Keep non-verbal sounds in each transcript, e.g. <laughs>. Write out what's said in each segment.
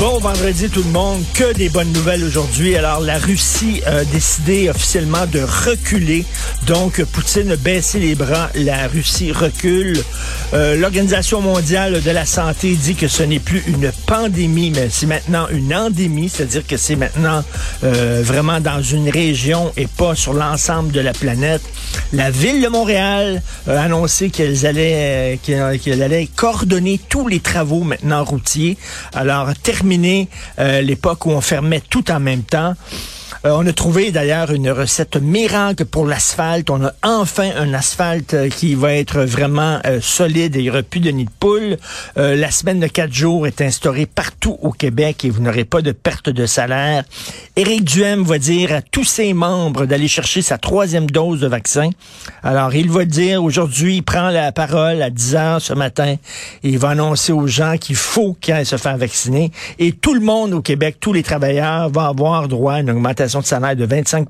Bon vendredi tout le monde, que des bonnes nouvelles aujourd'hui. Alors la Russie a décidé officiellement de reculer. Donc Poutine a baissé les bras, la Russie recule. Euh, L'Organisation mondiale de la santé dit que ce n'est plus une pandémie, mais c'est maintenant une endémie, c'est-à-dire que c'est maintenant euh, vraiment dans une région et pas sur l'ensemble de la planète. La ville de Montréal a annoncé qu'elle allait, euh, qu'elle allait coordonner tous les travaux maintenant routiers. Alors euh, l'époque où on fermait tout en même temps. Euh, on a trouvé d'ailleurs une recette miracle pour l'asphalte. On a enfin un asphalte euh, qui va être vraiment euh, solide et il n'y aura plus de nid de poule. La semaine de quatre jours est instaurée partout au Québec et vous n'aurez pas de perte de salaire. Éric Duhem va dire à tous ses membres d'aller chercher sa troisième dose de vaccin. Alors, il va dire aujourd'hui, il prend la parole à 10 heures ce matin et il va annoncer aux gens qu'il faut qu'ils se faire vacciner. Et tout le monde au Québec, tous les travailleurs vont avoir droit à une augmentation de salaire de 25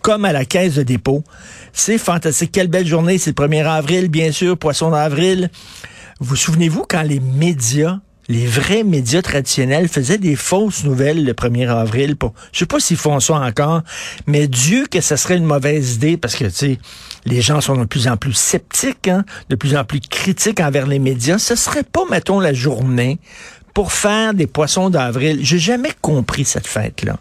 comme à la caisse de dépôt. C'est fantastique. Quelle belle journée. C'est le 1er avril, bien sûr, poisson d'avril. Vous souvenez-vous quand les médias les vrais médias traditionnels faisaient des fausses nouvelles le 1er avril. Pour, je sais pas s'ils font ça encore, mais Dieu que ça serait une mauvaise idée parce que, tu les gens sont de plus en plus sceptiques, hein, de plus en plus critiques envers les médias. Ce serait pas, mettons, la journée pour faire des poissons d'avril. J'ai jamais compris cette fête-là.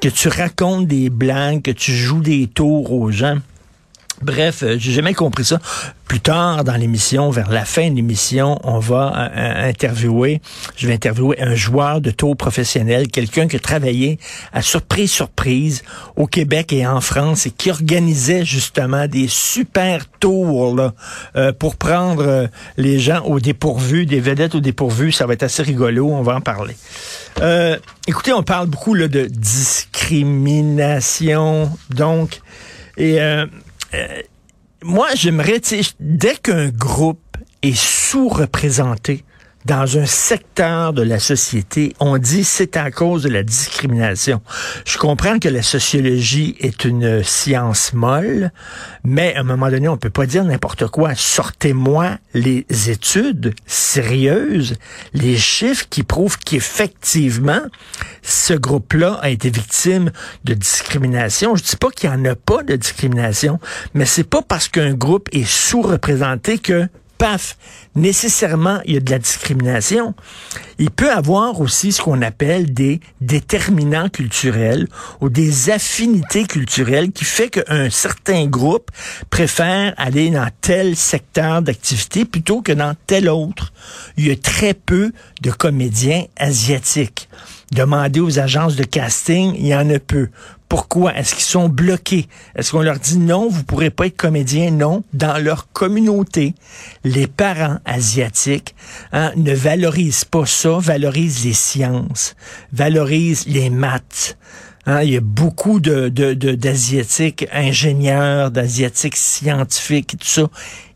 Que tu racontes des blagues, que tu joues des tours aux gens. Bref, euh, j'ai jamais compris ça. Plus tard dans l'émission, vers la fin de l'émission, on va euh, euh, interviewer, je vais interviewer un joueur de tour professionnel, quelqu'un qui a travaillé à surprise surprise au Québec et en France et qui organisait justement des super tours euh, pour prendre les gens au dépourvu, des vedettes au dépourvu. Ça va être assez rigolo, on va en parler. Écoutez, on parle beaucoup là, de discrimination, donc, et moi, j'aimerais, dès qu'un groupe est sous-représenté dans un secteur de la société, on dit c'est à cause de la discrimination. Je comprends que la sociologie est une science molle, mais à un moment donné, on peut pas dire n'importe quoi. Sortez-moi les études sérieuses, les chiffres qui prouvent qu'effectivement, ce groupe-là a été victime de discrimination. Je dis pas qu'il y en a pas de discrimination, mais c'est pas parce qu'un groupe est sous-représenté que paf, nécessairement, il y a de la discrimination. Il peut avoir aussi ce qu'on appelle des déterminants culturels ou des affinités culturelles qui fait qu'un certain groupe préfère aller dans tel secteur d'activité plutôt que dans tel autre. Il y a très peu de comédiens asiatiques. Demandez aux agences de casting, il y en a peu. Pourquoi? Est-ce qu'ils sont bloqués? Est-ce qu'on leur dit non, vous pourrez pas être comédien? Non. Dans leur communauté, les parents asiatiques hein, ne valorisent pas ça, valorisent les sciences, valorisent les maths. Hein, il y a beaucoup de, de, de- d'asiatiques ingénieurs, d'asiatiques scientifiques, tout ça.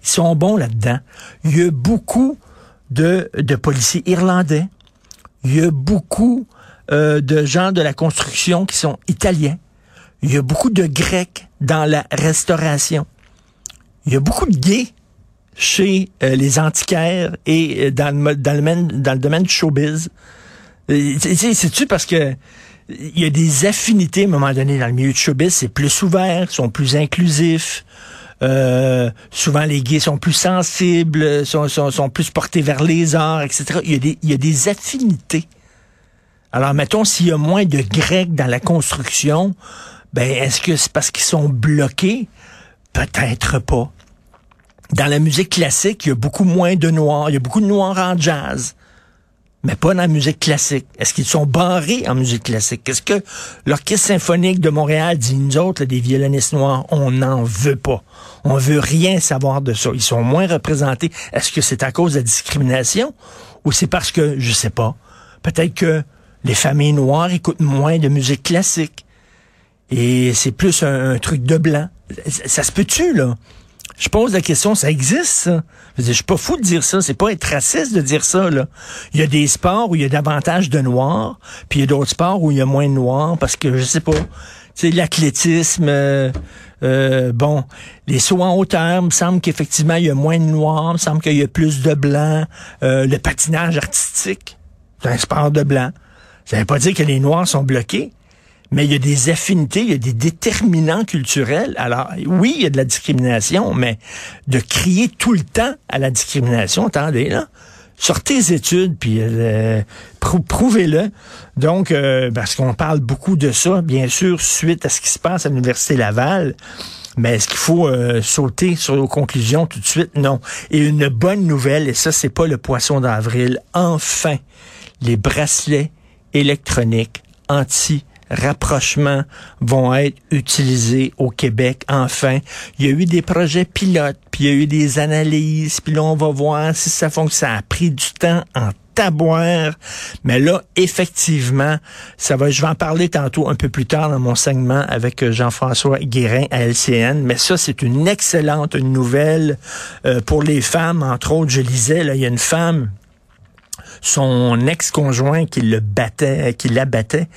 Ils sont bons là-dedans. Il y a beaucoup de, de policiers irlandais. Il y a beaucoup euh, de gens de la construction qui sont italiens. Il y a beaucoup de Grecs dans la restauration. Il y a beaucoup de gays chez euh, les antiquaires et euh, dans, le, domaine- dans le domaine du showbiz. C'est-tu parce que il y a des affinités à un moment donné dans le milieu du showbiz, c'est plus ouvert, sont plus inclusifs. Souvent, les gays sont plus sensibles, sont, plus portés vers les arts, etc. Il y a des affinités. Alors, mettons, s'il y a moins de Grecs dans la construction, ben, est-ce que c'est parce qu'ils sont bloqués? Peut-être pas. Dans la musique classique, il y a beaucoup moins de noirs. Il y a beaucoup de noirs en jazz. Mais pas dans la musique classique. Est-ce qu'ils sont barrés en musique classique? Est-ce que l'Orchestre symphonique de Montréal dit, nous autres, des violonistes noirs, on n'en veut pas. On veut rien savoir de ça. Ils sont moins représentés. Est-ce que c'est à cause de la discrimination? Ou c'est parce que, je sais pas, peut-être que les familles noires écoutent moins de musique classique. Et c'est plus un, truc de blanc. Ça, se peut-tu, là? Je pose la question, ça existe, ça? Je, je suis pas fou de dire ça, c'est pas être raciste de dire ça, là. Il y a des sports où il y a davantage de noirs, puis il y a d'autres sports où il y a moins de noirs, parce que, je sais pas, tu sais, l'athlétisme, euh, euh, bon, les sauts en hauteur, il me semble qu'effectivement, il y a moins de noirs, il me semble qu'il y a plus de blancs, euh, le patinage artistique, c'est un sport de blanc. Ça veut pas dire que les noirs sont bloqués, mais il y a des affinités, il y a des déterminants culturels. Alors, oui, il y a de la discrimination, mais de crier tout le temps à la discrimination, attendez, là, sortez les études, puis euh, prouvez-le. Donc, euh, parce qu'on parle beaucoup de ça, bien sûr, suite à ce qui se passe à l'Université Laval. Mais est-ce qu'il faut euh, sauter sur nos conclusions tout de suite? Non. Et une bonne nouvelle, et ça, c'est pas le poisson d'avril, enfin, les bracelets électroniques anti rapprochements vont être utilisés au Québec. Enfin, il y a eu des projets pilotes, puis il y a eu des analyses, puis là, on va voir si ça fonctionne. Ça a pris du temps en taboire. Mais là, effectivement, ça va, je vais en parler tantôt un peu plus tard dans mon segment avec Jean-François Guérin à LCN. Mais ça, c'est une excellente nouvelle euh, pour les femmes. Entre autres, je lisais, là, il y a une femme son ex-conjoint qui le battait, qui l'abattait,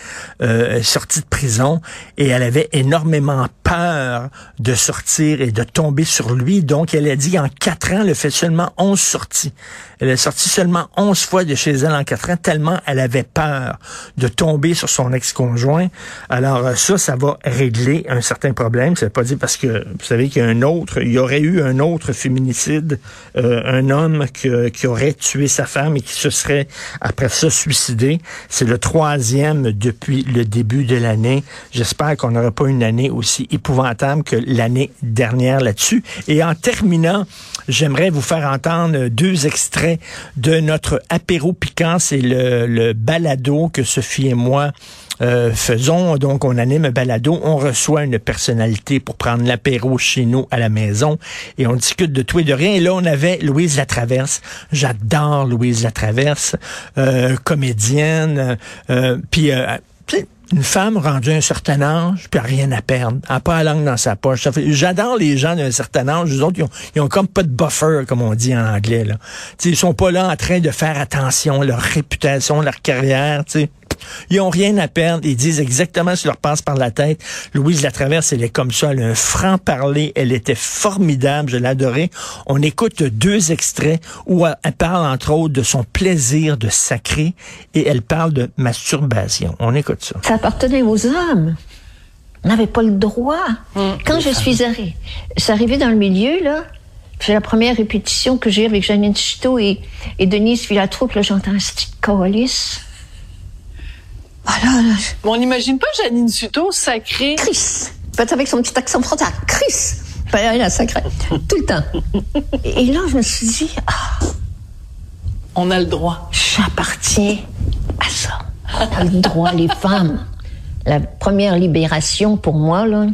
euh, sorti de prison et elle avait énormément peur de sortir et de tomber sur lui. Donc, elle a dit en quatre ans, elle a fait seulement onze sorties. Elle est sortie seulement onze fois de chez elle en quatre ans, tellement elle avait peur de tomber sur son ex-conjoint. Alors, euh, ça, ça va régler un certain problème. Ça veut pas dire parce que, vous savez qu'il y a un autre, il y aurait eu un autre féminicide, euh, un homme qui aurait tué sa femme et qui se serait après ça suicidé. C'est le troisième depuis le début de l'année. J'espère qu'on n'aura pas une année aussi épouvantable que l'année dernière là-dessus. Et en terminant, j'aimerais vous faire entendre deux extraits de notre apéro piquant. C'est le, le balado que Sophie et moi euh, faisons. Donc, on anime un balado, on reçoit une personnalité pour prendre l'apéro chez nous à la maison et on discute de tout et de rien. Et là, on avait Louise Latraverse. J'adore Louise Latraverse, euh, comédienne. Euh, puis, euh, une femme rendue à un certain âge, puis rien à perdre, elle n'a pas la langue dans sa poche. J'adore les gens d'un certain âge, les autres, ils ont, ils ont comme pas de buffer, comme on dit en anglais. Là. T'sais, ils sont pas là en train de faire attention, leur réputation, leur carrière. sais. Ils ont rien à perdre. Ils disent exactement ce qui leur passe par la tête. Louise Latraverse, elle est comme ça. Elle a un franc-parler. Elle était formidable. Je l'adorais. On écoute deux extraits où elle parle, entre autres, de son plaisir de sacrer et elle parle de masturbation. On écoute ça. Ça appartenait aux hommes. On n'avait pas le droit. Hum. Quand je suis arrivée, c'est arrivé dans le milieu, là, c'est la première répétition que j'ai avec Janine Chito et, et Denise Filatroupe, là, j'entends un petit colis. Ah on n'imagine pas Janine Suto sacrée. Chris. Peut-être avec son petit accent frontal. Chris. Elle a sacré. Tout le temps. Et là, je me suis dit, ah, On a le droit. J'appartiens à ça. On a le droit, les femmes. La première libération pour moi, là,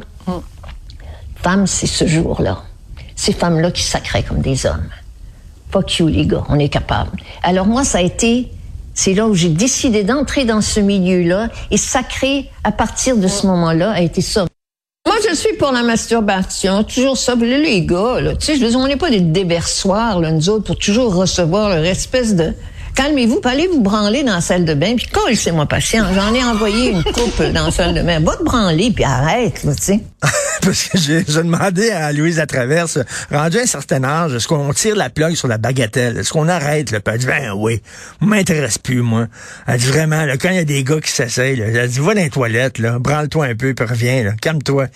femme, c'est ce jour-là. Ces femmes-là qui sacraient comme des hommes. Fuck you, les gars, on est capable. Alors moi, ça a été c'est là où j'ai décidé d'entrer dans ce milieu-là et sacré à partir de ce moment-là a été ça. Moi, je suis pour la masturbation, toujours ça. Les gars, là, tu sais, je veux dire, on n'est pas des déversoirs, là, nous autres, pour toujours recevoir leur espèce de calmez-vous, allez vous branler dans la salle de bain, puis c'est moi patient. J'en ai envoyé une coupe dans la salle de bain. Va te branler, puis arrête, tu sais. <laughs> Parce que j'ai demandé à Louise Latraverse, rendu à un certain âge, est-ce qu'on tire la plug sur la bagatelle? Est-ce qu'on arrête? Puis elle dit, ben oui, m'intéresse plus, moi. Elle dit vraiment, là, quand il y a des gars qui s'essayent, elle dit, va dans les toilettes, là, branle-toi un peu, puis reviens, calme-toi.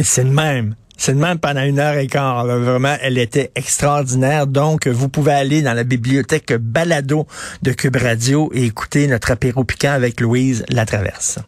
C'est le même. C'est même pendant une heure et quart. Vraiment, elle était extraordinaire. Donc, vous pouvez aller dans la bibliothèque Balado de Cube Radio et écouter notre apéro piquant avec Louise Latraverse.